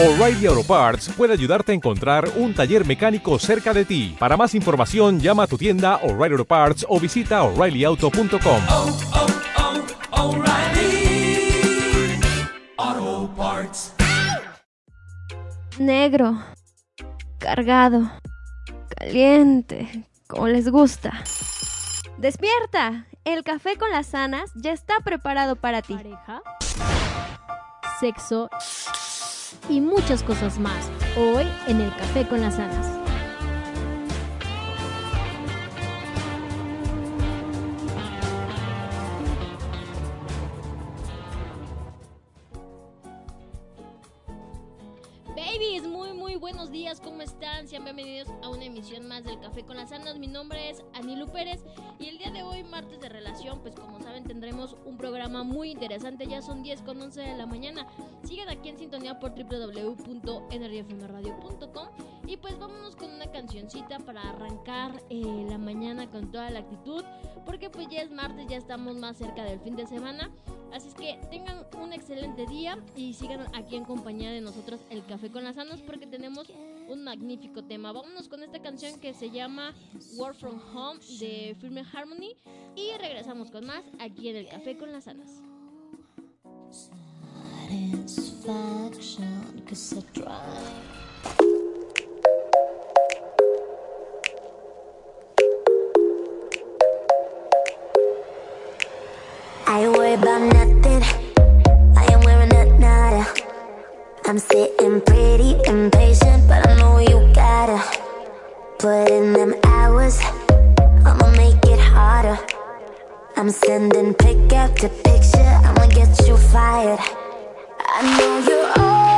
O'Reilly Auto Parts puede ayudarte a encontrar un taller mecánico cerca de ti. Para más información, llama a tu tienda O'Reilly Auto Parts o visita oreillyauto.com. oh, oh, Parts. Negro, cargado, caliente, como les gusta. Despierta, el café con las sanas ya está preparado para ti. pareja, sexo y muchas cosas más. Hoy en el Café con las Anas. ¿Cómo están? Sean bienvenidos a una emisión más del Café con las Anas. Mi nombre es Anilu Pérez y el día de hoy, martes de relación, pues como saben tendremos un programa muy interesante. Ya son 10 con 11 de la mañana. Sigan aquí en sintonía por www.nrfmradio.com y pues vámonos con una cancioncita para arrancar eh, la mañana con toda la actitud. Porque pues ya es martes, ya estamos más cerca del fin de semana. Así es que tengan un excelente día y sigan aquí en compañía de nosotros el Café con las Anas porque tenemos un magnífico tema. Vámonos con esta canción que se llama Work From Home de Firme Harmony y regresamos con más aquí en el Café con las Anas. I'm sitting pretty impatient But I know you gotta Put in them hours. I'ma make it harder. I'm sending pick after picture I'ma get you fired. I know you're always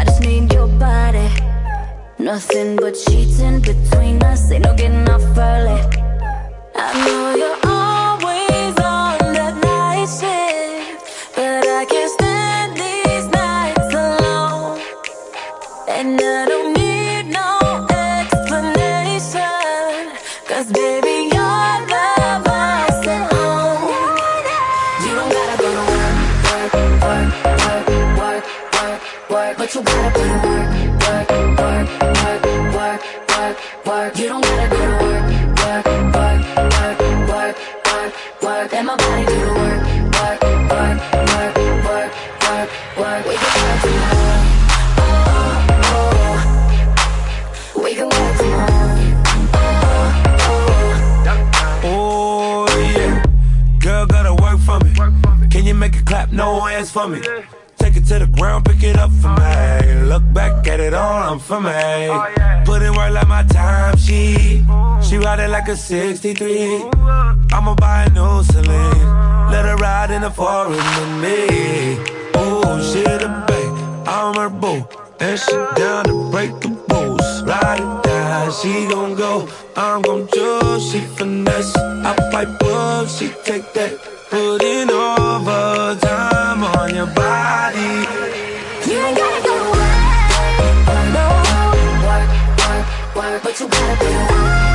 I just need your body. Nothing but cheating between us, ain't no getting off early. I know you're always on that night shift, but I can't stand these nights alone. And But you gotta put in work, work, work, work, work, work, work. You don't gotta go to work, work, work, work, work, work, work. Let my body do the work, work, work, work, work, work, work. We can work from home. Oh, oh. We can work from home. Oh yeah, girl gotta work for me. Can you make it clap? No hands for me. Take it to the ground, pick it up for me. Look at it on, I'm for me. Oh, Put in work like my time she. She ride it like a 63. I'ma buy a new Celine. Let her ride in the forest with me. Oh, she the babe, I'm her boo. And she down to break the rules. Ride it down, she gon' go. I'm gon' choose, she finesse. I fight book, she take that. Put in overtime on your body. But you gotta put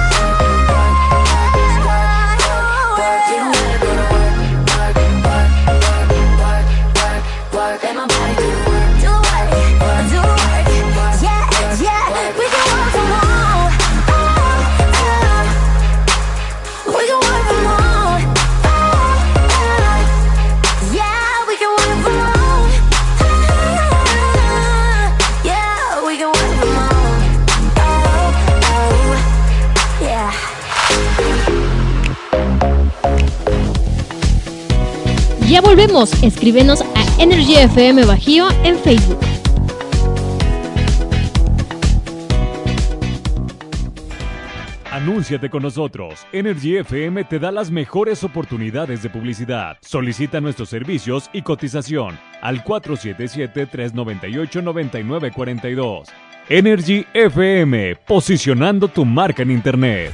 volvemos. Escríbenos a Energy FM Bajío en Facebook. Anúnciate con nosotros. Energy FM te da las mejores oportunidades de publicidad. Solicita nuestros servicios y cotización al 477-398-9942. Energy FM, posicionando tu marca en Internet.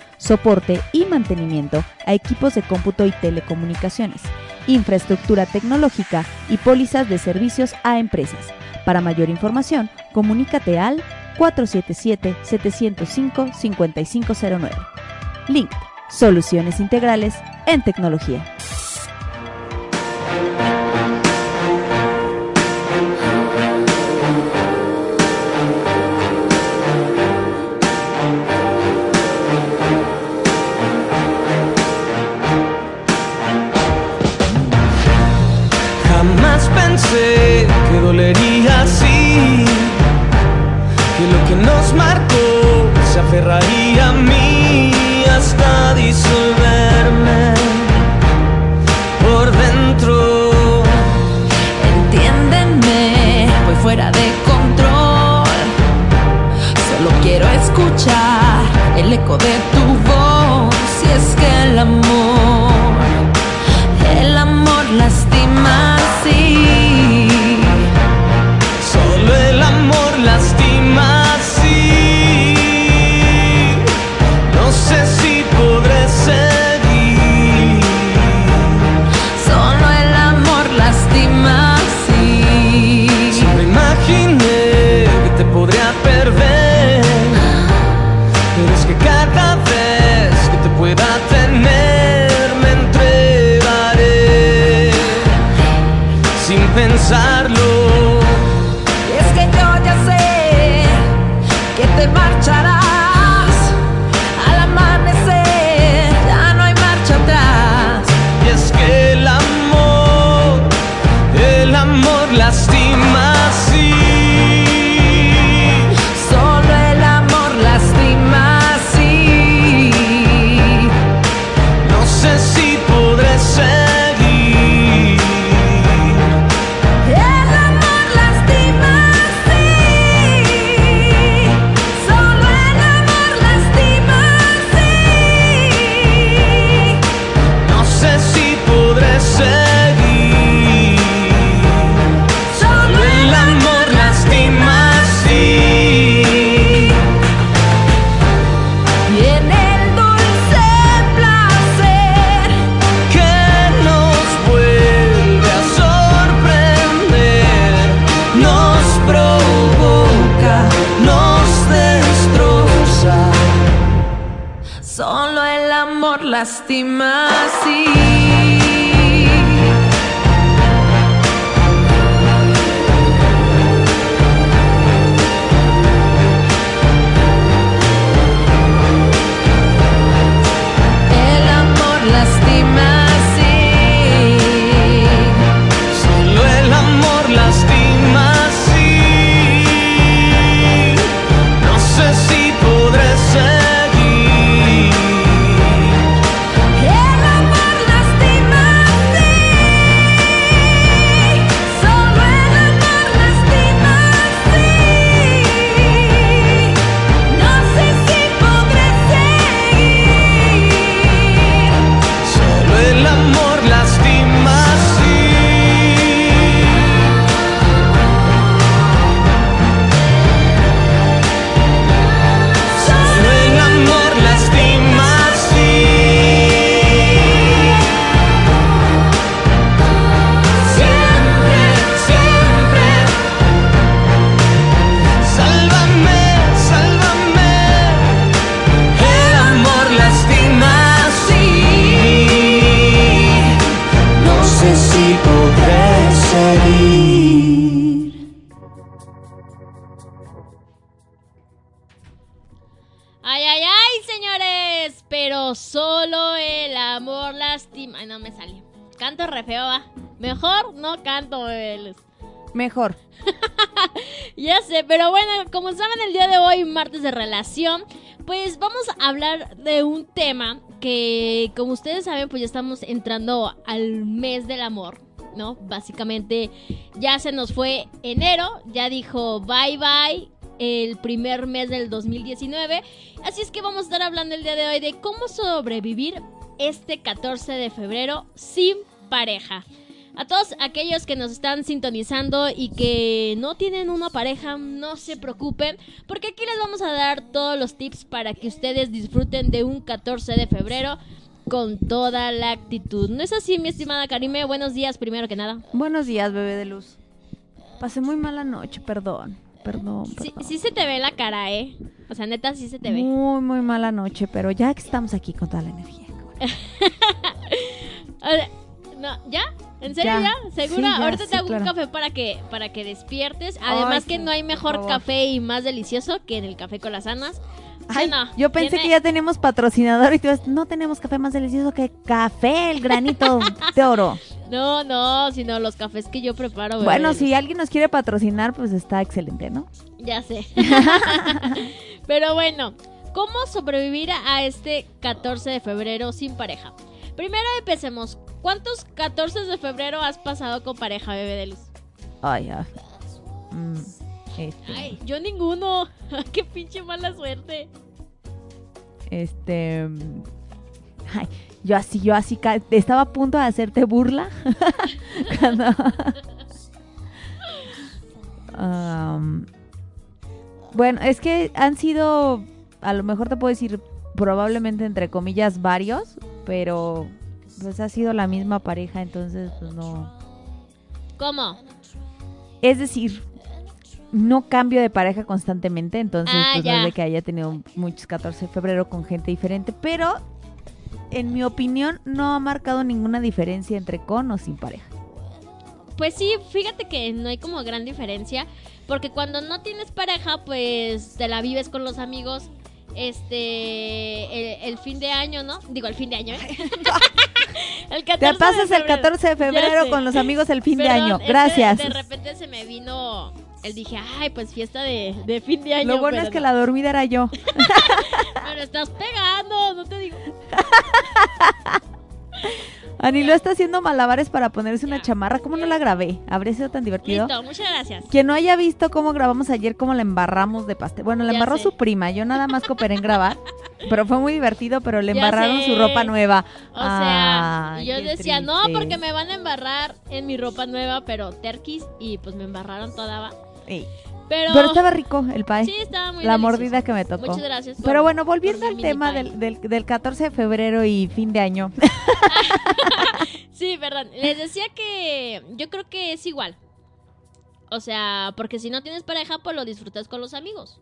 soporte y mantenimiento a equipos de cómputo y telecomunicaciones, infraestructura tecnológica y pólizas de servicios a empresas. Para mayor información, comunícate al 477-705-5509. Link, soluciones integrales en tecnología. Aferraría a mí hasta disolverme por dentro. Entiéndeme, voy fuera de control. Solo quiero escuchar el eco de tu voz. Si es que el amor, el amor lastima así. Amor lastima Mejor. Ya sé, pero bueno, como saben el día de hoy, martes de relación, pues vamos a hablar de un tema que, como ustedes saben, pues ya estamos entrando al mes del amor, ¿no? Básicamente ya se nos fue enero, ya dijo bye bye el primer mes del 2019, así es que vamos a estar hablando el día de hoy de cómo sobrevivir este 14 de febrero sin pareja. A todos aquellos que nos están sintonizando y que no tienen una pareja, no se preocupen, porque aquí les vamos a dar todos los tips para que ustedes disfruten de un 14 de febrero con toda la actitud. ¿No es así, mi estimada Karime? Buenos días, primero que nada. Buenos días, bebé de luz. Pasé muy mala noche, perdón. Perdón. Sí, perdón. sí se te ve la cara, ¿eh? O sea, neta, sí se te ve. Muy, muy mala noche, pero ya que estamos aquí con toda la energía. Ver, No, ¿ya? ¿En serio Ya. ya? ¿Segura? Sí, ya, Ahorita sí, te hago claro. un café para que, para que despiertes. Además Ay, que no hay mejor café y más delicioso que en el café con las anas. ¿Sí o Ay, no? yo pensé Tiene- que ya teníamos patrocinador y tú dices, no tenemos café más delicioso que café, el granito de oro. No, no, sino los cafés que yo preparo. bebé. Bueno, si alguien nos quiere patrocinar, pues está excelente, ¿no? Ya sé. Pero bueno, ¿cómo sobrevivir a este 14 de febrero sin pareja? Primero empecemos. ¿Cuántos 14 de febrero has pasado con pareja, bebé de luz? Ay, ay. Mm, este, Ay, yo ninguno. Qué pinche mala suerte. este, mm, ay, yo así, yo así, estaba a punto de hacerte burla. Cuando- bueno, es que han sido, a lo mejor te puedo decir, probablemente entre comillas varios, pero pues ha sido la misma pareja, entonces pues no. ¿Cómo? Es decir, no cambio de pareja constantemente, entonces Ah, pues no ya. es de que haya tenido muchos 14 de febrero con gente diferente, pero en mi opinión no ha marcado ninguna diferencia entre con o sin pareja. Pues sí, fíjate que no hay como gran diferencia. Porque cuando no tienes pareja, pues te la vives con los amigos. Este. El, el fin de año, ¿no? Digo, el fin de año, ¿eh? el 14 Te pasas el febrero. 14 de febrero con los amigos el fin de año. Gracias. De repente se me vino. El dije, ay, pues fiesta de, de fin de año. Lo bueno pero es que no. la dormida era yo. Me lo estás pegando, no te digo. Anilo está haciendo malabares para ponerse una chamarra. ¿Cómo no la grabé? ¿Habría sido tan divertido? Listo, muchas gracias. Quien no haya visto cómo grabamos ayer, cómo la embarramos de pastel. Bueno, la embarró su prima. Yo nada más cooperé en grabar. Pero fue muy divertido, pero le embarraron su ropa nueva. O sea, Ay, yo decía, no, porque me van a embarrar en mi ropa nueva, pero terquis, y pues me embarraron toda, va. Pero, Pero estaba rico el pie. sí, estaba muy la delicioso. mordida que me tocó. Muchas gracias. por- Pero bueno, volviendo al tema del, del, del 14 de febrero y fin de año. Sí, perdón. Les decía que yo creo que es igual. O sea, porque si no tienes pareja, pues lo disfrutas con los amigos.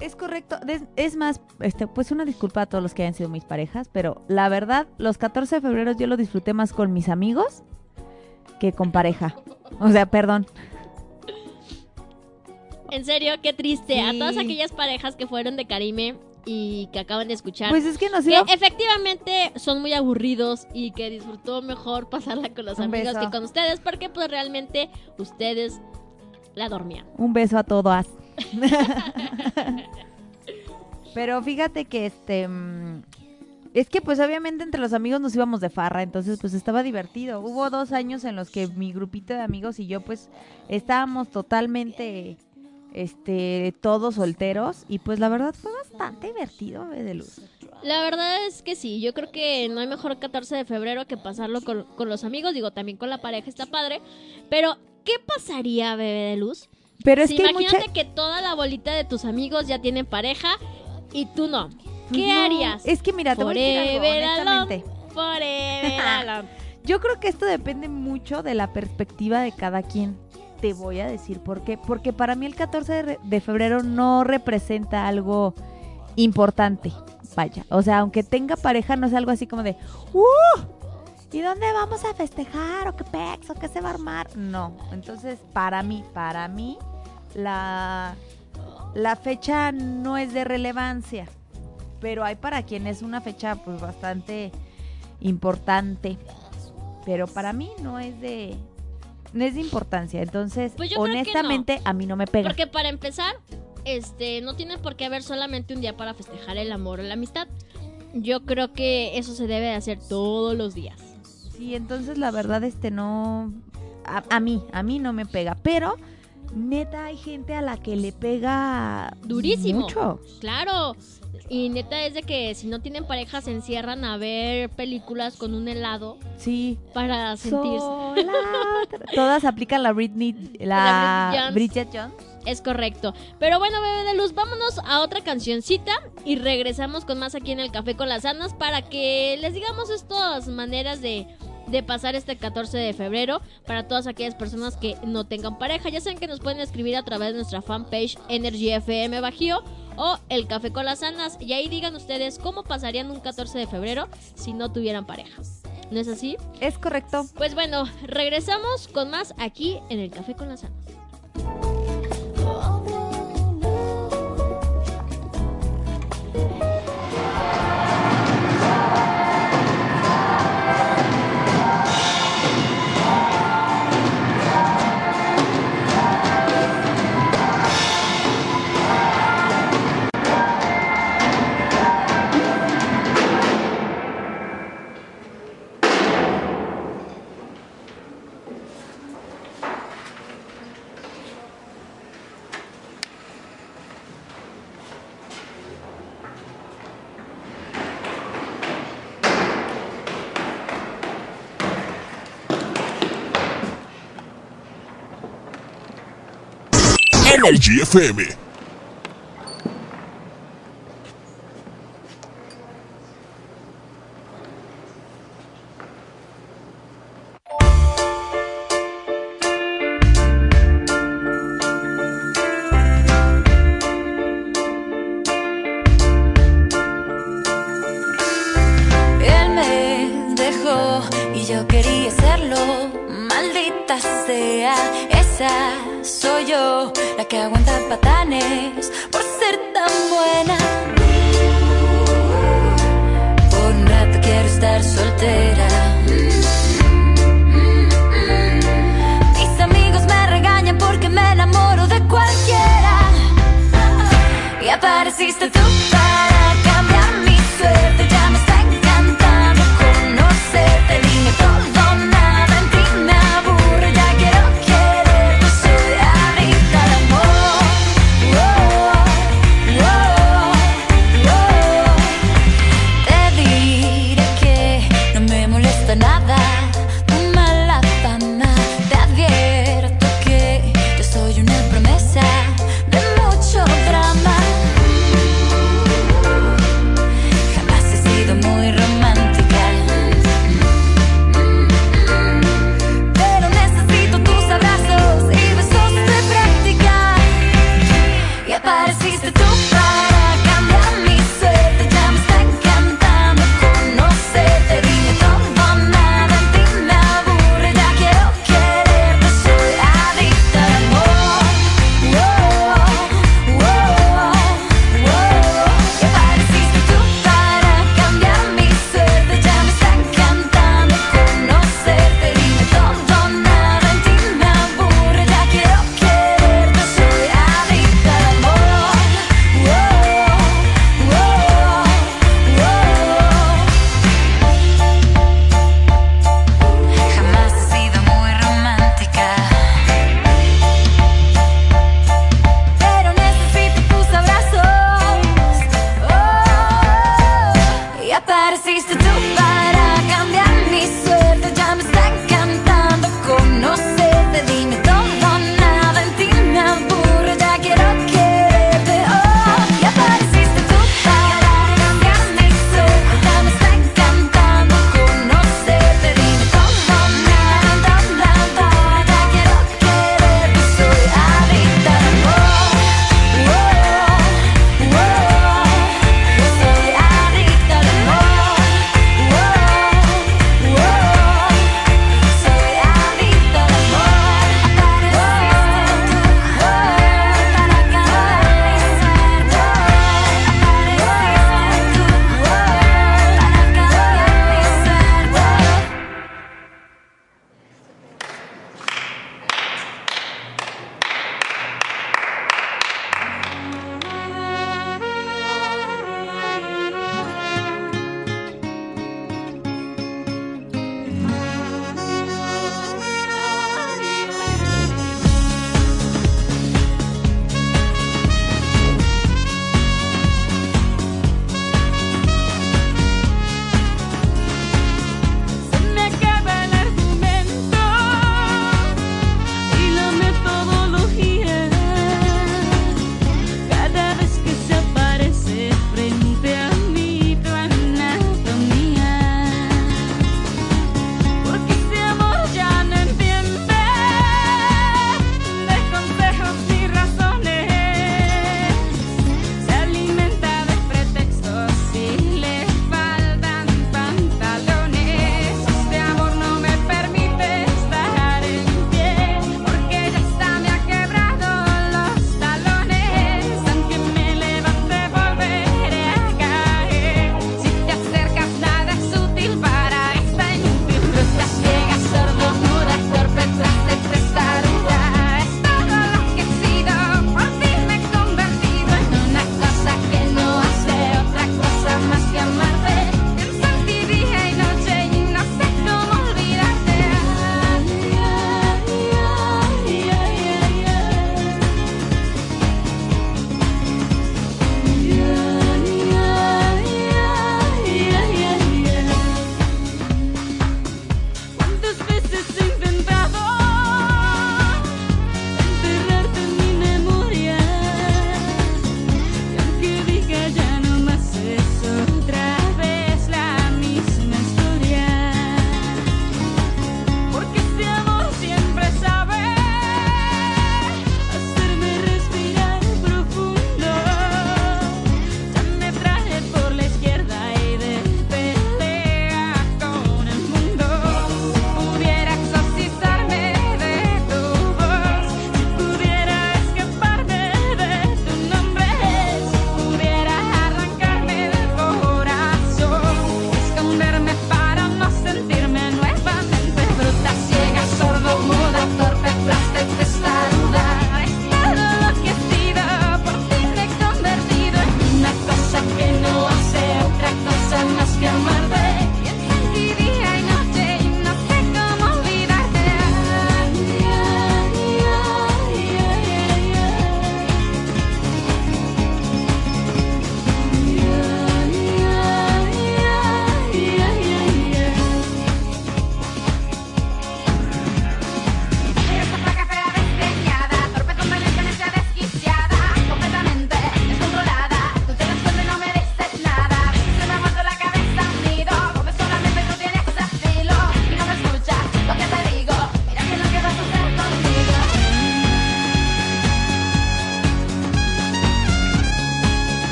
Es correcto. Es, es más, este, pues una disculpa a todos los que hayan sido mis parejas, pero la verdad, los 14 de febrero yo lo disfruté más con mis amigos que con pareja. O sea, perdón. En serio, qué triste. A todas aquellas parejas que fueron de Karime y que acaban de escuchar. Pues es que nos que iba... efectivamente son muy aburridos y que disfrutó mejor pasarla con los Un amigos beso. que con ustedes porque pues realmente ustedes la dormían. Un beso a todas. Pero fíjate que este mm, es que pues obviamente entre los amigos nos íbamos de farra, entonces pues estaba divertido. Hubo dos años en los que mi grupito de amigos y yo pues estábamos totalmente este todos solteros y pues la verdad fue bastante divertido, bebé de luz. La verdad es que sí, yo creo que no hay mejor 14 de febrero que pasarlo con, con los amigos, digo, también con la pareja está padre, pero ¿qué pasaría, bebé de luz? Pero es Si que mucha imagínate que toda la bolita de tus amigos ya tienen pareja y tú no. ¿Qué No, harías? Es que mira, te voy a decir algo, honestamente. alone. Yo creo que esto depende mucho de la perspectiva de cada quien. Te voy a decir por qué. Porque para mí el 14 de, re- de febrero no representa algo importante. Vaya. O sea, aunque tenga pareja, no es algo así como de, ¡Uh! ¿Y dónde vamos a festejar? ¿O qué pex? ¿O qué se va a armar? No. Entonces, para mí, para mí, la, la fecha no es de relevancia, pero hay para quien es una fecha pues bastante importante. Pero para mí no es de no es de importancia. Entonces, Pues honestamente a mí no me pega. Porque para empezar, este, no tiene por qué haber solamente un día para festejar el amor o la amistad. Yo creo que eso se debe de hacer todos los días. Sí, entonces la verdad este no a, a mí, a mí no me pega, pero neta hay gente a la que le pega Durísimo. mucho. Claro. Y neta es de que si no tienen pareja se encierran a ver películas con un helado Sí. para sentirse. Sola Todas aplican la Britney, La la, Bridget Bridget Jones. Es correcto. Pero bueno, bebé de luz, vámonos a otra cancioncita y regresamos con más aquí en el Café con las Anas para que les digamos estas maneras de, de pasar este 14 de febrero para todas aquellas personas que no tengan pareja. Ya saben que nos pueden escribir a través de nuestra fanpage Energy FM Bajío o el Café con las Anas y ahí digan ustedes cómo pasarían un 14 de febrero si no tuvieran pareja. ¿No es así? Es correcto. Pues bueno, regresamos con más aquí en el Café con las Anas. Energy FM.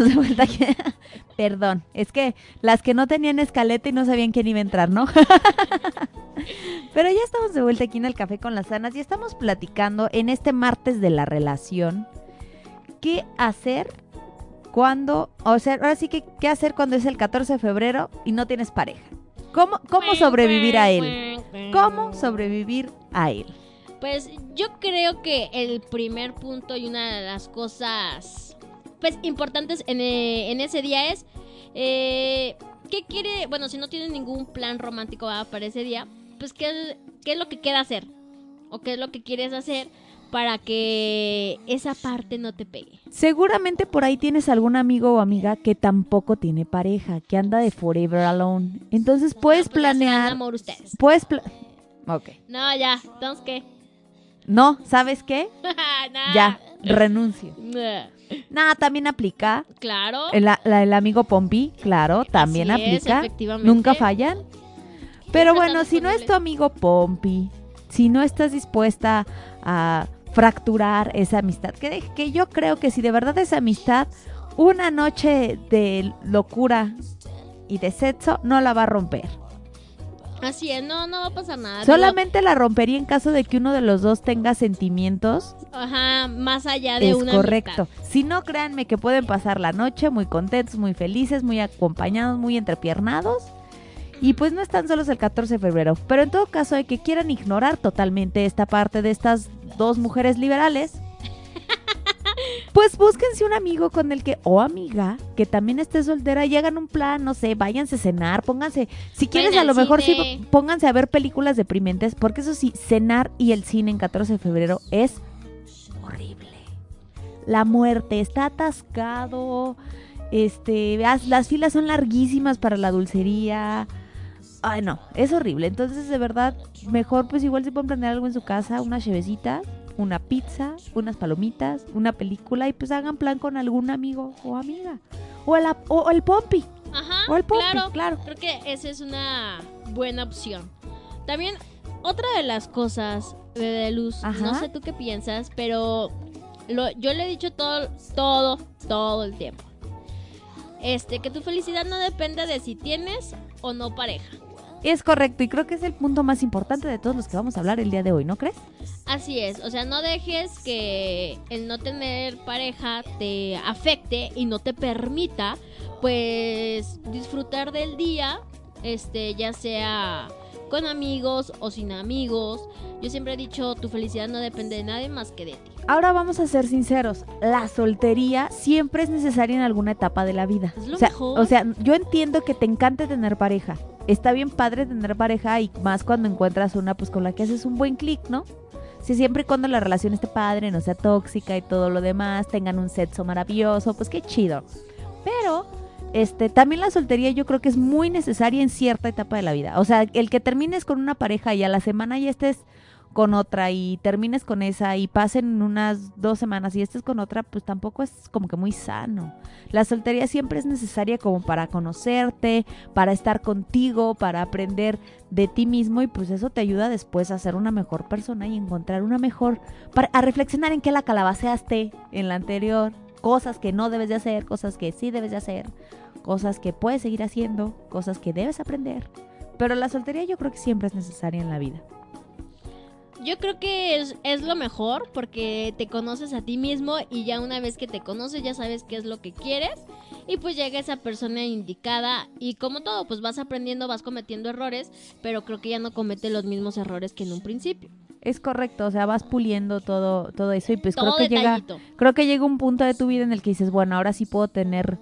De vuelta aquí. Perdón, es que las que no tenían escaleta y no sabían quién iba a entrar, ¿no? Pero ya estamos de vuelta aquí en el Café con las Sanas y estamos platicando en este martes de la relación qué hacer cuando, o sea, ahora sí que qué hacer cuando es el 14 de febrero y no tienes pareja. ¿Cómo, cómo sobrevivir a él? ¿Cómo sobrevivir a él? Pues yo creo que el primer punto y una de las cosas pues importantes en, eh, en ese día es eh, qué quiere, bueno, si no tienes ningún plan romántico ah, para ese día, pues qué, es- qué es lo que quiere hacer o qué es lo que quieres hacer para que esa parte no te pegue. Seguramente por ahí tienes algún amigo o amiga que tampoco tiene pareja, que anda de forever alone. Entonces puedes Pues dan planear, amor ustedes. puedes pla- Ok. No, ya, entonces qué. No, ¿sabes qué? Nah. Ya, renuncio. Nah. Nada, también aplica. Claro. El, la- el amigo Pompi, claro, también Así aplica. efectivamente. Nunca fallan. Pero bueno, si no es tu amigo Pompi, si no estás dispuesta a fracturar esa amistad, que, que yo creo que si de verdad es amistad, una noche de locura y de sexo no la va a romper. Así es, no, no va a pasar nada. Solamente la rompería en caso de que uno de los dos tenga sentimientos. Ajá, más allá de Es una correcto. amistad. Si no, créanme que pueden pasar la noche muy contentos, muy felices, muy acompañados, muy entrepiernados. Y pues no están solos el 14 de febrero. Pero en todo caso, de que quieran ignorar totalmente esta parte de estas dos mujeres liberales, pues búsquense un amigo con el que, o amiga, que también esté soltera y hagan un plan, no sé, váyanse a cenar, pónganse, si quieres a lo mejor sí, pónganse a ver películas deprimentes, porque eso sí, cenar y el cine en 14 de febrero es horrible. La muerte está atascado, este, las, las filas son larguísimas para la dulcería. Ay, no, es horrible. Entonces, de verdad, mejor pues igual si pueden planear algo en su casa, una chevecita, una pizza, unas palomitas, una película y pues hagan plan con algún amigo o amiga. O el, ap- o el pompi. Ajá, O el Pompi, claro, claro. Creo que esa es una buena opción. También, otra de las cosas, Bebé de Luz, Ajá. no sé tú qué piensas, pero lo, yo le he dicho todo, todo, todo el tiempo. Este, que tu felicidad no depende de si tienes o no pareja. Es correcto y creo que es el punto más importante de todos los que vamos a hablar el día de hoy, ¿no crees? Así es, o sea, no dejes que el no tener pareja te afecte y no te permita, pues, disfrutar del día, este, ya sea con amigos o sin amigos. Yo siempre he dicho, tu felicidad no depende de nadie más que de ti. Ahora vamos a ser sinceros, la soltería siempre es necesaria en alguna etapa de la vida. Es lo o, sea, mejor. o sea, yo entiendo que te encante tener pareja. Está bien padre tener pareja y más cuando encuentras una pues con la que haces un buen clic, ¿no? Si siempre y cuando la relación esté padre, no sea tóxica y todo lo demás, tengan un sexo maravilloso, pues qué chido. Pero este también la soltería yo creo que es muy necesaria en cierta etapa de la vida. O sea, el que termines con una pareja y a la semana ya estés con otra y termines con esa y pasen unas dos semanas y estés con otra, pues tampoco es como que muy sano. La soltería siempre es necesaria como para conocerte, para estar contigo, para aprender de ti mismo y pues eso te ayuda después a ser una mejor persona y encontrar una mejor, para, a reflexionar en qué la calabaceaste en la anterior, cosas que no debes de hacer, cosas que sí debes de hacer, cosas que puedes seguir haciendo, cosas que debes aprender. Pero la soltería yo creo que siempre es necesaria en la vida. Yo creo que es, es lo mejor porque te conoces a ti mismo y ya una vez que te conoces ya sabes qué es lo que quieres y pues llega esa persona indicada y como todo pues vas aprendiendo, vas cometiendo errores, pero creo que ya no comete los mismos errores que en un principio. Es correcto, o sea, vas puliendo todo, todo eso y pues Todo creo que llega, creo que llega un punto de tu vida en el que dices, bueno, ahora sí puedo tener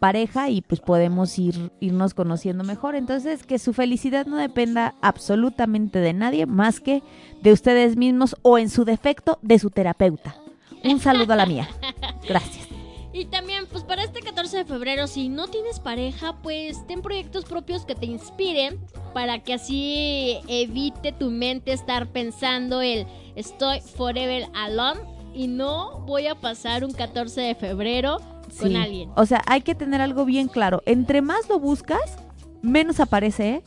pareja y pues podemos ir irnos conociendo mejor. Entonces, que su felicidad no dependa absolutamente de nadie más que de ustedes mismos o en su defecto de su terapeuta. Un saludo a la mía. Gracias. Y también, pues para este 14 de febrero, si no tienes pareja, pues ten proyectos propios que te inspiren para que así evite tu mente estar pensando el estoy forever alone y no voy a pasar un 14 de febrero con Sí. alguien. O sea, hay que tener algo bien claro. Entre más lo buscas, menos aparece, ¿eh?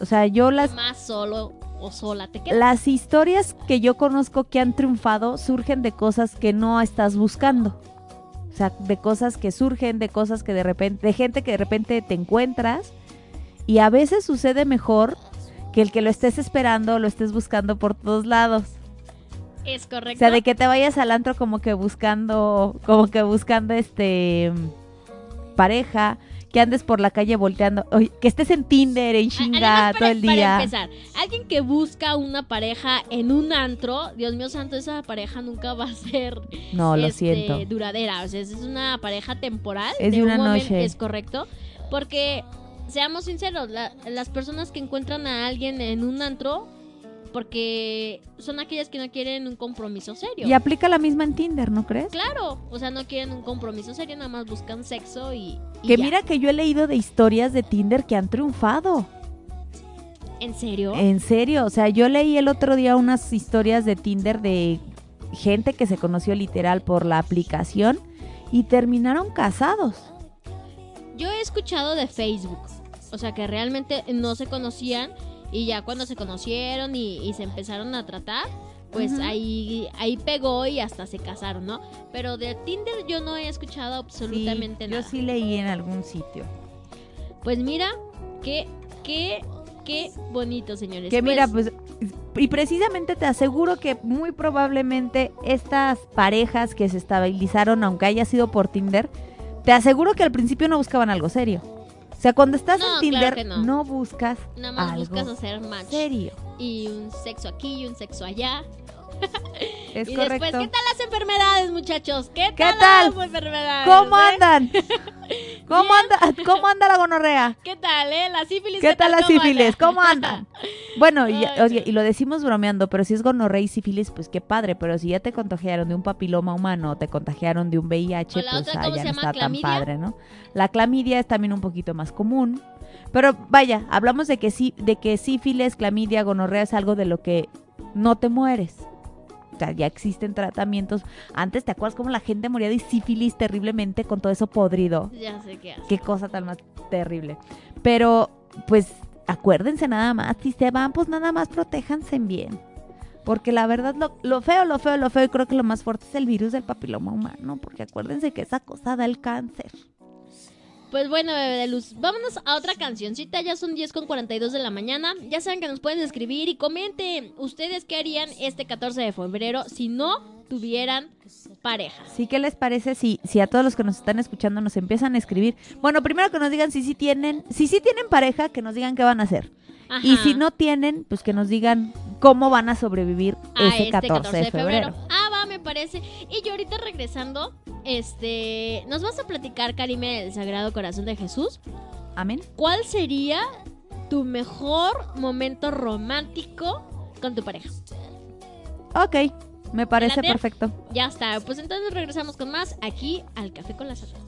O sea, yo las Más solo o sola te quedas. Las historias que yo conozco que han triunfado surgen de cosas que no estás buscando. O sea, de cosas que surgen, de cosas que de repente, de gente que de repente te encuentras y a veces sucede mejor que el que lo estés esperando o lo estés buscando por todos lados. Es correcto. O sea, de que te vayas al antro como que buscando, como que buscando este pareja, que andes por la calle volteando, oye, que estés en Tinder, en chinga, todo el para día. empezar, alguien que busca una pareja en un antro, Dios mío santo, esa pareja nunca va a ser No, lo este, siento. duradera. O sea, es una pareja temporal. Es de un una momento- noche. Es correcto. Porque, seamos sinceros, la- las personas que encuentran a alguien en un antro, porque son aquellas que no quieren un compromiso serio. Y aplica la misma en Tinder, ¿no crees? Claro, o sea, no quieren un compromiso serio, nada más buscan sexo y. y Que ya. mira que yo he leído de historias de Tinder que han triunfado. ¿En serio? En serio, o sea, yo leí el otro día unas historias de Tinder de gente que se conoció literal por la aplicación y terminaron casados. Yo he escuchado de Facebook, o sea que realmente no se conocían y ya cuando se conocieron y, y se empezaron a tratar, pues ahí ahí pegó y hasta se casaron, ¿no? Pero de Tinder yo no he escuchado absolutamente Sí, nada. Yo sí leí en algún sitio. Pues mira, qué qué qué bonito, señores. Que mira, pues, y precisamente te aseguro que muy probablemente estas parejas que se estabilizaron, aunque haya sido por Tinder, te aseguro que al principio no buscaban algo serio. O sea, cuando estás No, en Tinder, no. buscas nada más algo buscas hacer match serio. y un sexo aquí y un sexo allá. Es y correcto. después, ¿qué tal las enfermedades, muchachos? ¿Qué, ¿Qué tal, tal? las enfermedades? ¿Cómo eh? andan? ¿Cómo anda, ¿Cómo anda la gonorrea? ¿Qué tal, eh? La sífilis. ¿Qué tal la ¿Cómo sífilis? ¿Cómo andan? Bueno, y, Ay, oye, y lo decimos bromeando, pero si es gonorrea y sífilis, pues qué padre. Pero si ya te contagiaron de un papiloma humano, te contagiaron de un VIH, ¿O la pues otra ah, ya no está ¿Clamidia? tan padre, ¿no? La clamidia es también un poquito más común. Pero vaya, hablamos de que sí, de que sífilis, clamidia, gonorrea es algo de lo que no te mueres. Sea, ya existen tratamientos. Antes, ¿te acuerdas cómo la gente moría de sífilis terriblemente con todo eso podrido? Ya sé qué hace. Qué cosa tan más terrible. Pero, pues, acuérdense nada más, si se van, pues nada más protéjanse bien. Porque la verdad, lo, lo feo, lo feo, lo feo, y creo que lo más fuerte es el virus del papiloma humano. Porque acuérdense que esa cosa da el cáncer. Pues bueno, bebé de luz, vámonos a otra cancioncita. Ya son 10 con 42 de la mañana. Ya saben que nos pueden escribir y comenten ustedes qué harían este 14 de febrero si no tuvieran pareja. ¿Sí qué les parece si, si a todos los que nos están escuchando nos empiezan a escribir? Bueno, primero que nos digan si sí tienen, si sí tienen pareja, que nos digan qué van a hacer. Y si no tienen, pues que nos digan cómo van a sobrevivir a ese este 14, de febrero. Ah, va, me parece. Y yo ahorita regresando, este, nos vas a platicar, Karime, del Sagrado Corazón de Jesús. Amén. ¿Cuál sería tu mejor momento romántico con tu pareja? Ok, me parece perfecto. Ya está, pues entonces regresamos con más aquí al Café con las Atas.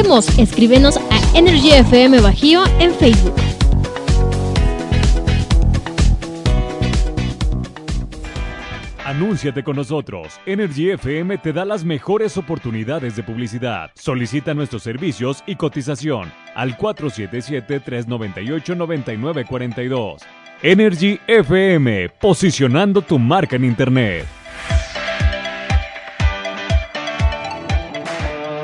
Escríbenos a Energy FM Bajío en Facebook. Anúnciate con nosotros. Energy FM te da las mejores oportunidades de publicidad. Solicita nuestros servicios y cotización al 477-398-9942. Energy FM, posicionando tu marca en Internet.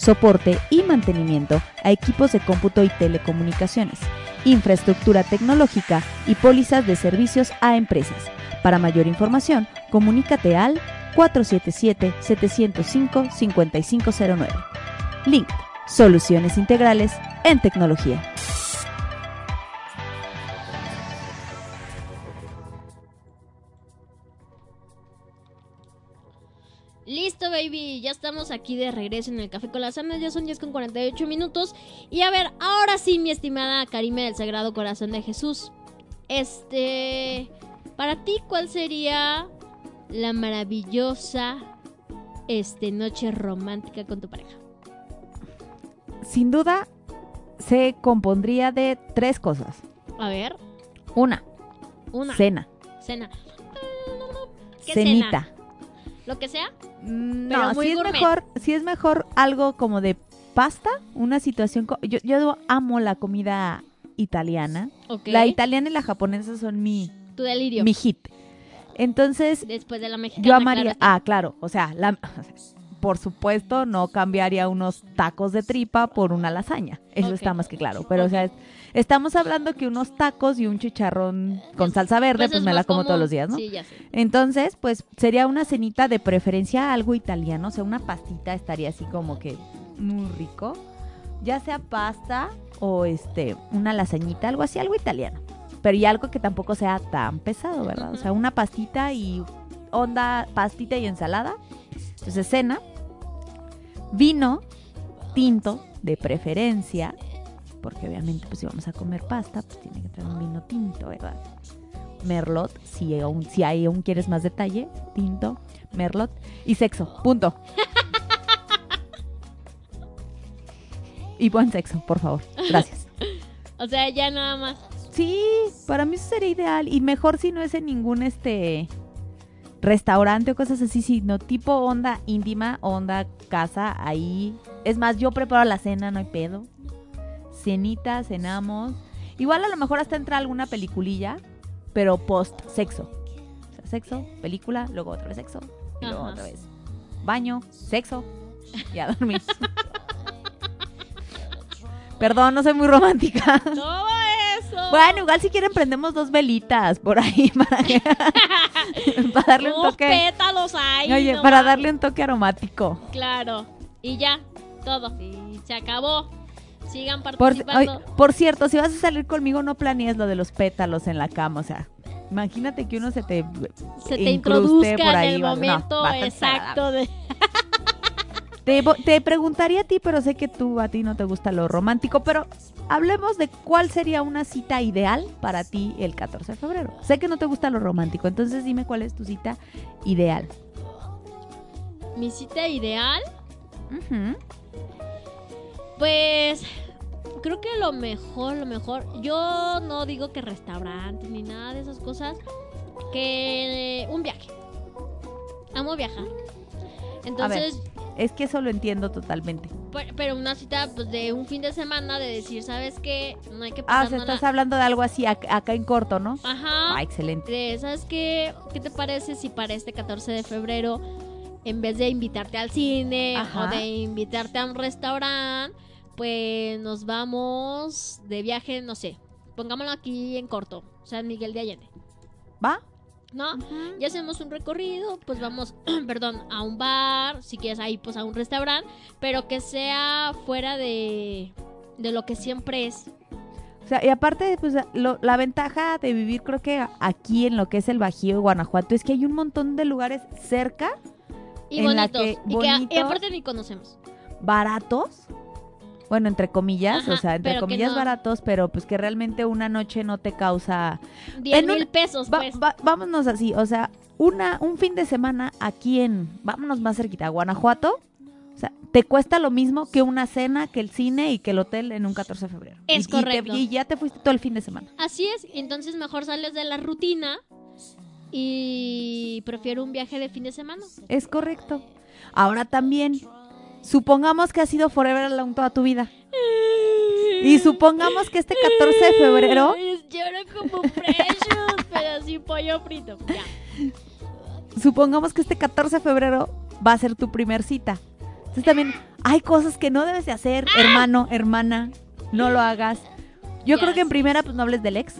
soporte y mantenimiento a equipos de cómputo y telecomunicaciones, infraestructura tecnológica y pólizas de servicios a empresas. Para mayor información, comunícate al 477-705-5509. Link, soluciones integrales en tecnología. Listo, baby. Ya estamos aquí de regreso en el Café con las Anas. Ya son 10 con 48 minutos. Y a ver, ahora sí, mi estimada Karime del Sagrado Corazón de Jesús. Este. Para ti, ¿cuál sería la maravillosa este, noche romántica con tu pareja? Sin duda, se compondría de tres cosas. A ver, Una, una. cena. Cena. ¿Qué Cenita. cena? Lo que sea. Mm, No, sí es mejor, sí es mejor algo como de pasta, una situación. Yo, yo amo la comida italiana. La italiana y la japonesa son mi, Tu delirio. mi hit. Entonces, Después de la mexicana. yo amaría. claro. Ah, claro. O sea, la- por supuesto, no cambiaría unos tacos de tripa por una lasaña. Eso está más que claro. Pero, o sea, es- estamos hablando que unos tacos y un chicharrón con salsa verde, pues, es me la como todos los días, ¿no? Sí, ya sé. Entonces, pues sería una cenita de preferencia algo italiano, o sea, una pastita estaría así como que muy rico. Ya sea pasta o este, una lasañita, algo así, algo italiano. Pero y algo que tampoco sea tan pesado, ¿verdad? O sea, una pastita y onda pastita y ensalada. Entonces, cena, vino tinto de preferencia, porque obviamente pues si vamos a comer pasta, pues tiene que tener un vino tinto, ¿verdad? Merlot, si aún, si ahí aún quieres más detalle, tinto, Merlot y sexo, punto. y buen sexo, por favor. Gracias. O sea, ya nada más. Sí, para mí eso sería ideal y mejor si no es en ningún este restaurante o cosas así, sino tipo onda íntima, onda casa, ahí. Es más, yo preparo la cena, no hay pedo. Cenita, cenamos. Igual a lo mejor hasta entra alguna peliculilla, pero post sexo. O sea, sexo, película, luego otra vez sexo, y luego Ajá. otra vez baño, sexo, y a dormir. Perdón, no soy muy romántica. Todo eso. Bueno, igual si quieren prendemos dos velitas por ahí para, que- para darle un toque. pétalos ahí. Oye, no para darle un toque aromático. Claro. Y ya, todo. Se acabó. Sigan Por, participando. oye, por cierto, si vas a salir conmigo, no planees lo de los pétalos en la cama. O sea, imagínate que uno se te. se te introduzca por ahí, en el no, momento bastante exacto de... Te, preguntaría a ti, pero sé que tú a ti no te gusta lo romántico. Pero hablemos de cuál sería una cita ideal para ti el 14 de febrero. Sé que no te gusta lo romántico, entonces dime cuál es tu cita ideal. Mi cita ideal, pues creo que lo mejor, lo mejor, yo no digo que restaurante ni nada de esas cosas, que un viaje. Amo viajar. Entonces, Es que eso lo entiendo totalmente. pe- pero una cita pues, de un fin de semana de decir, ¿sabes qué? No hay que Ah, o pasar sea, estás hablando de algo así ac- acá en corto, ¿no? Ajá. Ah, excelente. De, ¿sabes qué? ¿Qué te parece si para este 14 de febrero, en vez de invitarte al cine Ajá. o de invitarte a un restaurante, pues nos vamos de viaje, no sé, pongámoslo aquí en corto, San Miguel de Allende, ¿Va? ¿No? Ya hacemos un recorrido, pues vamos, perdón, a un bar, si quieres ahí, pues a un restaurante, pero que sea fuera de, de lo que siempre es. O sea, y aparte, pues lo- la ventaja de vivir, creo que aquí en lo que es el Bajío de Guanajuato, es que hay un montón de lugares cerca, Y En la bonitos. que- y, que, y bonitos. aparte ni conocemos. baratos. Bueno, entre comillas, Ajá, o sea, entre comillas no- baratos, pero pues que realmente una noche no te causa 10 En un- mil pesos, Va- pues. va- vámonos así, o sea, una, un fin de semana aquí en, vámonos más cerquita, Guanajuato, o sea, te cuesta lo mismo que una cena, que el cine y que el hotel en un 14 de febrero. Es Y- y te- correcto. y ya te fuiste todo el fin de semana. Así es, entonces mejor sales de la rutina y prefiero un viaje de fin de semana. Es correcto. Ahora también, supongamos que has sido forever alone toda tu vida. Y supongamos que este 14 de febrero, Lloro como Precious, pero sin pollo frito. Ya. supongamos que este 14 de febrero va a ser tu primer cita. Entonces también hay cosas que no debes de hacer, hermano, hermana, no lo hagas. Yo Ya creo que en primera pues no hables del ex.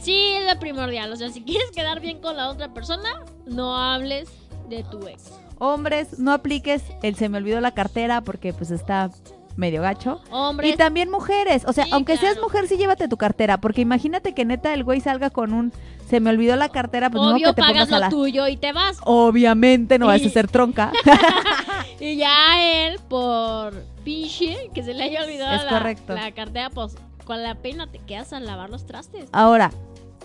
Sí, es lo primordial. O sea, si quieres quedar bien con la otra persona, no hables de tu ex. Hombres, no apliques el se me olvidó la cartera porque pues está medio gacho. Hombres, Y también mujeres, o sea, Sí, aunque seas mujer, sí llévate tu cartera, porque imagínate que neta el güey salga con un se me olvidó la cartera, pues no obvio, que te pagas pongas a lo la... tuyo y te vas. Obviamente no vas a ser tronca. Y ya él, por pinche, que se le haya olvidado Es la, correcto. la cartera, pues con la pena te quedas a lavar los trastes. Ahora,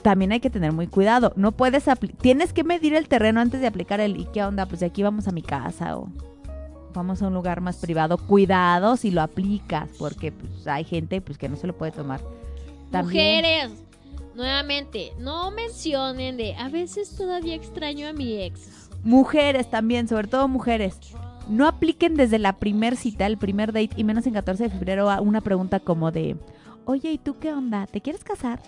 también hay que tener muy cuidado. No puedes tienes que medir el terreno antes de aplicar el ¿y qué onda? Pues de aquí vamos a mi casa o vamos a un lugar más privado. Cuidado si lo aplicas, porque pues, hay gente pues que no se lo puede tomar. También. Mujeres, nuevamente, no mencionen de a veces todavía extraño a mi ex. Mujeres también, sobre todo mujeres. No apliquen desde la primer cita, el primer date, y menos en 14 de febrero, a una pregunta como de, oye, ¿y tú qué onda? ¿Te quieres casar?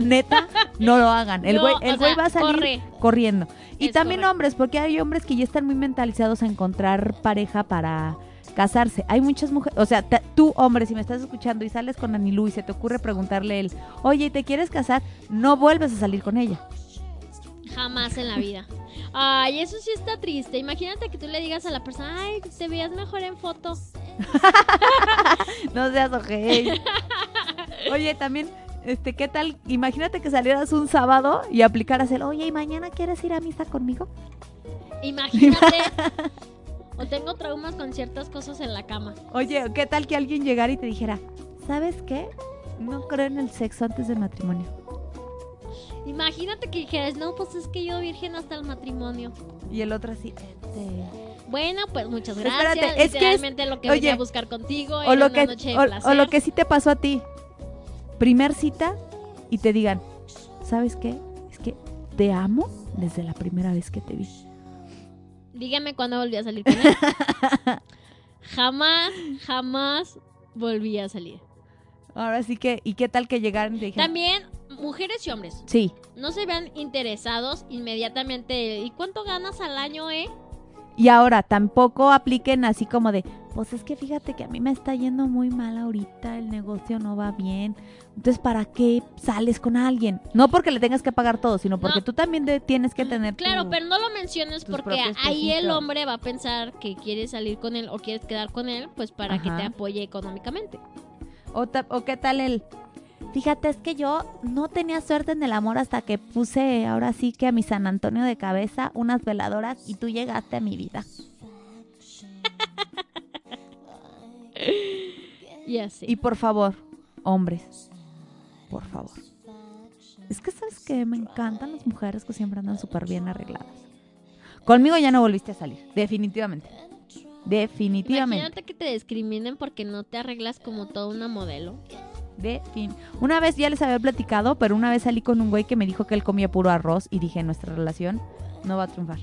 Neta, no lo hagan. El güey, el va a salir corre. corriendo. Y Es también correcto. hombres, porque hay hombres que ya están muy mentalizados a encontrar pareja para casarse. Hay muchas mujeres, o sea, tú hombre, si me estás escuchando y sales con Anilú y se te ocurre preguntarle él, oye, ¿te quieres casar? No vuelves a salir con ella. Jamás en la vida. Ay, eso sí está triste. Imagínate que tú le digas a la persona, ay, te veías mejor en foto. No seas ojey. Oye, también, este, ¿qué tal? Imagínate que salieras un sábado y aplicaras el, oye, ¿y mañana quieres ir a misa conmigo? Imagínate. o tengo traumas con ciertas cosas en la cama. Oye, ¿qué tal que alguien llegara y te dijera, ¿sabes qué? No creo en el sexo antes del matrimonio. Imagínate que dijeras, no, pues es que yo virgen hasta el matrimonio. Y el otro así, este... Bueno, pues muchas Espérate, gracias. es que es- lo que oye, a buscar contigo O era lo, una que, noche de o, placer. o lo que sí te pasó a ti. Primer cita y te digan, ¿sabes qué? Es que te amo desde la primera vez que te vi. Dígame cuándo volví a salir con él. jamás, jamás volví a salir. Ahora sí que, ¿y qué tal que y dijeran? También, mujeres y hombres, Sí, no se vean interesados inmediatamente. ¿Y cuánto ganas al año, eh? Y ahora tampoco apliquen así como de, pues es que fíjate que a mí me está yendo muy mal ahorita, el negocio no va bien. Entonces, ¿para qué sales con alguien? No porque le tengas que pagar todo, sino porque No. tú también de- tienes que tener Claro, tu- pero no lo menciones porque ahí el hombre va a pensar que quieres salir con él o quieres quedar con él, pues para que te apoye económicamente. O, ta- o qué tal el... Fíjate, es que yo no tenía suerte en el amor hasta que puse ahora sí que a mi San Antonio de cabeza unas veladoras y tú llegaste a mi vida. Ya sé. Y por favor, hombres, por favor. Es que sabes que me encantan las mujeres que siempre andan súper bien arregladas. Conmigo ya no volviste a salir, definitivamente. Definitivamente. Imagínate que te discriminen porque no te arreglas como toda una modelo. De fin. Una vez ya les había platicado, pero una vez salí con un güey que me dijo que él comía puro arroz y dije, nuestra relación no va a triunfar.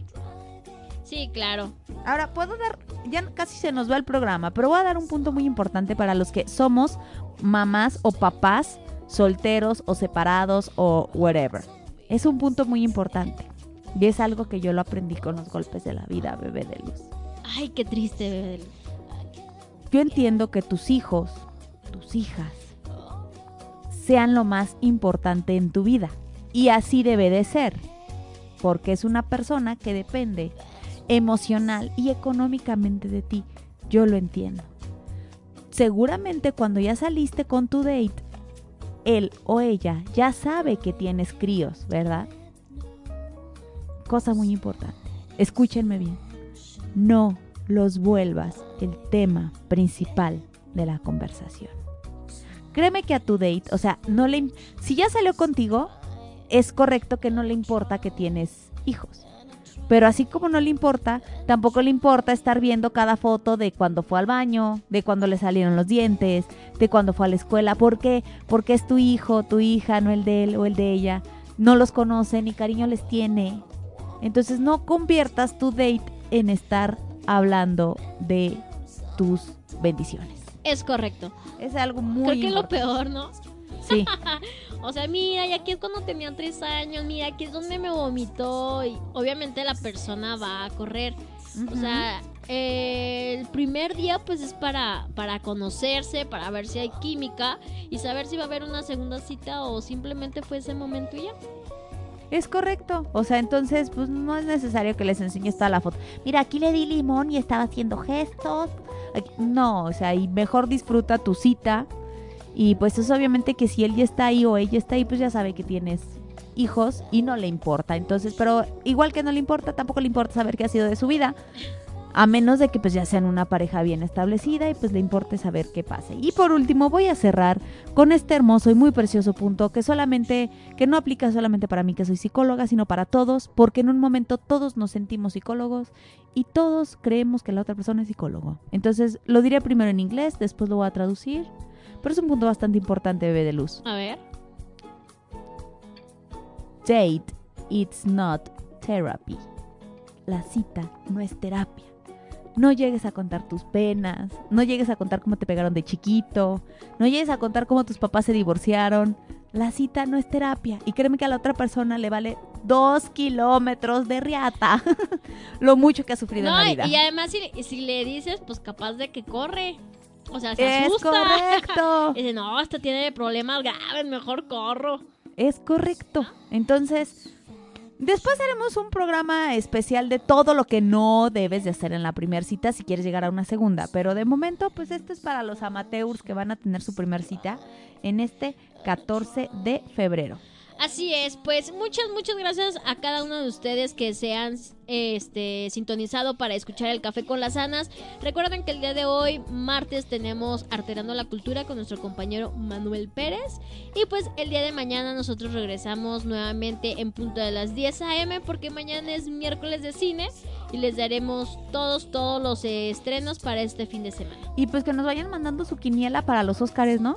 Sí, claro. Ahora, puedo dar, ya casi se nos va el programa, pero voy a dar un punto muy importante para los que somos mamás o papás solteros o separados o whatever. Es un punto muy importante. Y es algo que yo lo aprendí con los golpes de la vida, bebé de luz. Ay, qué triste, bebé. de luz. Yo entiendo que tus hijos, tus hijas, sean lo más importante en tu vida. Y así debe de ser. Porque es una persona que depende emocional y económicamente de ti. Yo lo entiendo. seguramente cuando ya saliste con tu date, él o ella ya sabe que tienes críos, ¿verdad? Cosa muy importante. Escúchenme bien. No los vuelvas el tema principal de la conversación. Créeme que a tu date, o sea, no le si ya salió contigo, es correcto que no le importa que tienes hijos. Pero así como no le importa, tampoco le importa estar viendo cada foto de cuando fue al baño, de cuando le salieron los dientes, de cuando fue a la escuela. ¿Por qué? Porque es tu hijo, tu hija, no el de él o el de ella. No los conoce, ni cariño les tiene. Entonces no conviertas tu date en estar hablando de tus bendiciones. Es correcto. Es algo muy Creo que lo peor, ¿no? Sí. O sea, mira, y aquí es cuando tenía tres años, mira, aquí es donde me vomitó y obviamente la persona va a correr. O sea, eh, el primer día pues es para, para conocerse, para ver si hay química y saber si va a haber una segunda cita o simplemente fue ese momento y ya. Es correcto. O sea, entonces, pues no es necesario que les enseñes toda la foto. Mira, aquí le di limón y estaba haciendo gestos. No, o sea, y mejor disfruta tu cita. Y pues es obviamente que si él ya está ahí o ella está ahí, pues ya sabe que tienes hijos y no le importa. Entonces, pero igual que no le importa, tampoco le importa saber qué ha sido de su vida. A menos de que pues ya sean una pareja bien establecida y pues le importe saber qué pase. Y por último voy a cerrar con este hermoso y muy precioso punto que solamente, que no aplica solamente para mí que soy psicóloga, sino para todos, porque en un momento todos nos sentimos psicólogos y todos creemos que la otra persona es psicólogo. Entonces lo diré primero en inglés, después lo voy a traducir, pero es un punto bastante importante, bebé de luz. A ver. Date, it's not therapy. La cita no es terapia. No llegues a contar tus penas, no llegues a contar cómo te pegaron de chiquito, no llegues a contar cómo tus papás se divorciaron. La cita no es terapia. Y créeme que a la otra persona le vale dos kilómetros de riata. Lo mucho que ha sufrido No, en la vida. y además si, si le dices, pues capaz de que corre. O sea, se Es asusta. correcto. Dice, no, esta tiene problemas graves, mejor corro. Es correcto. Entonces, después haremos un programa especial de todo lo que no debes de hacer en la primera cita si quieres llegar a una segunda. Pero de momento, pues esto es para los amateurs que van a tener su primera cita en este 14 de febrero. Así es, pues muchas, muchas gracias a cada uno de ustedes que se han este, sintonizado para escuchar el café con las anas. Recuerden que el día de hoy, martes, tenemos Arterando la Cultura con nuestro compañero Manuel Pérez. Y pues el día de mañana nosotros regresamos nuevamente en punto de las 10 a.m. porque mañana es miércoles de cine y les daremos todos, todos los estrenos para este fin de semana. Y pues que nos vayan mandando su quiniela para los Óscares, ¿no?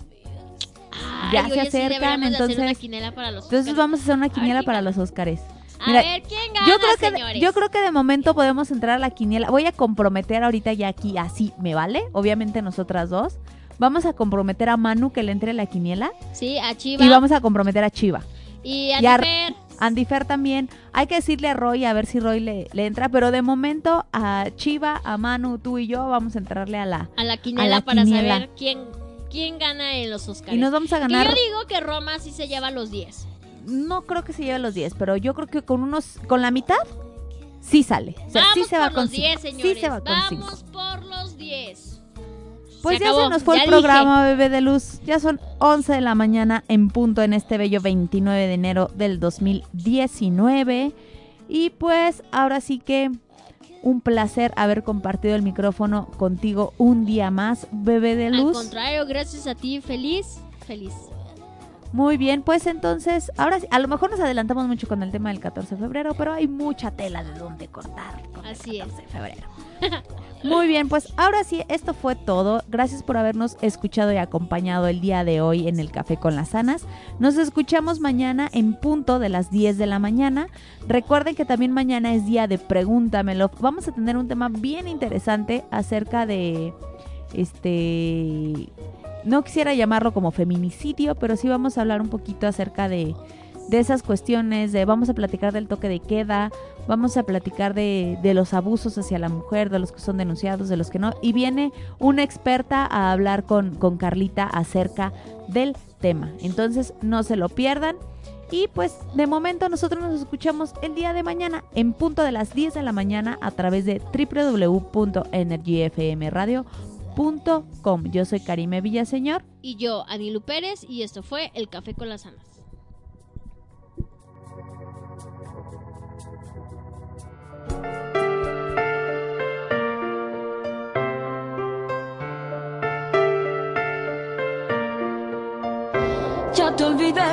Ya Ay, se oye, acercan, hacer entonces. una quiniela para los entonces vamos a hacer una A quiniela ¿quién para los Óscares. A ver, ¿quién gana, yo creo que señores? yo creo que de momento podemos entrar a la quiniela. Voy a comprometer ahorita ya aquí así, ¿me vale? Obviamente nosotras dos. Vamos a comprometer a Manu que le entre a la quiniela Sí, a Chiva. y vamos a comprometer a Chiva. Y a Y a- Fer. Andy Fer también. Hay que decirle a Roy a ver si Roy le, le entra, pero de momento a Chiva, a Manu, tú y yo vamos a entrarle a la a la quiniela la para quiniela. saber quién, quién gana en los Oscars. y nos vamos a Que ganar. yo digo que Roma sí se lleva los 10. No creo que se lleve los 10, pero yo creo que con unos con la mitad sí sale. O sea, Vamos sí se va por con los 10, cinco. señores. Sí se va con cinco. Vamos por los 10. Pues Se ya acabó, se nos fue ya el dije. programa, bebé de luz. Ya son 11 de la mañana en punto en este bello 29 de enero del 2019. Y pues ahora sí que un placer haber compartido el micrófono contigo un día más, bebé de Al luz. contrario, gracias a ti. Feliz, feliz. Muy bien, pues entonces, ahora sí, a lo mejor nos adelantamos mucho con el tema del 14 de febrero, pero hay mucha tela de dónde cortar. con el Así es. 14 de febrero. Muy bien, pues ahora sí, esto fue todo. Gracias por habernos escuchado y acompañado el día de hoy en el Café con las Anas. Nos escuchamos mañana en punto de las 10 de la mañana. Recuerden que también mañana es día de Pregúntamelo. Vamos a tener un tema bien interesante acerca de este no quisiera llamarlo como feminicidio, pero sí vamos a hablar un poquito acerca de, de esas cuestiones, de vamos a platicar del toque de queda, vamos a platicar de, de, los abusos hacia la mujer, de los que son denunciados, de los que no. Y viene una experta a hablar con, con Carlita acerca del tema. Entonces no se lo pierdan. Y pues de momento nosotros nos escuchamos el día de mañana en punto de las 10 de la mañana a través de www.energyfmradio.com. Yo soy Karime Villaseñor. Y yo, Anilu Pérez, y esto fue El Café con las Amas. Ya te olvidé.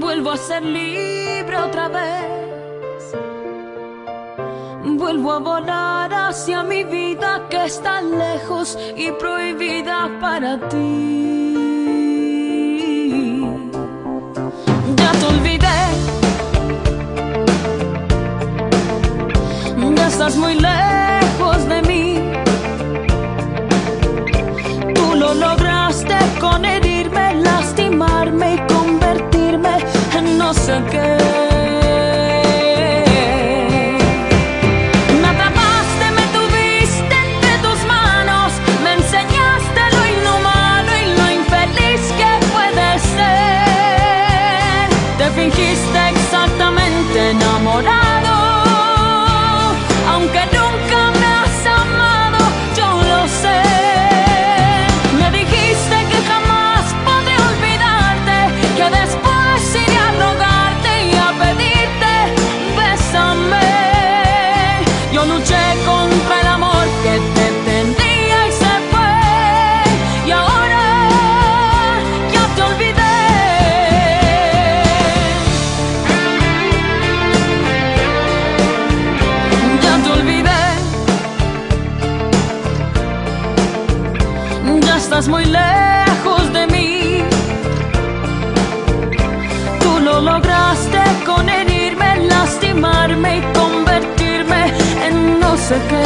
Vuelvo a ser libre otra vez. Vuelvo a volar hacia mi vida que está lejos y prohibida para ti. estás muy lejos de mí. Tú lo lograste con herirme, lastimarme y convertirme en no sé qué. sé que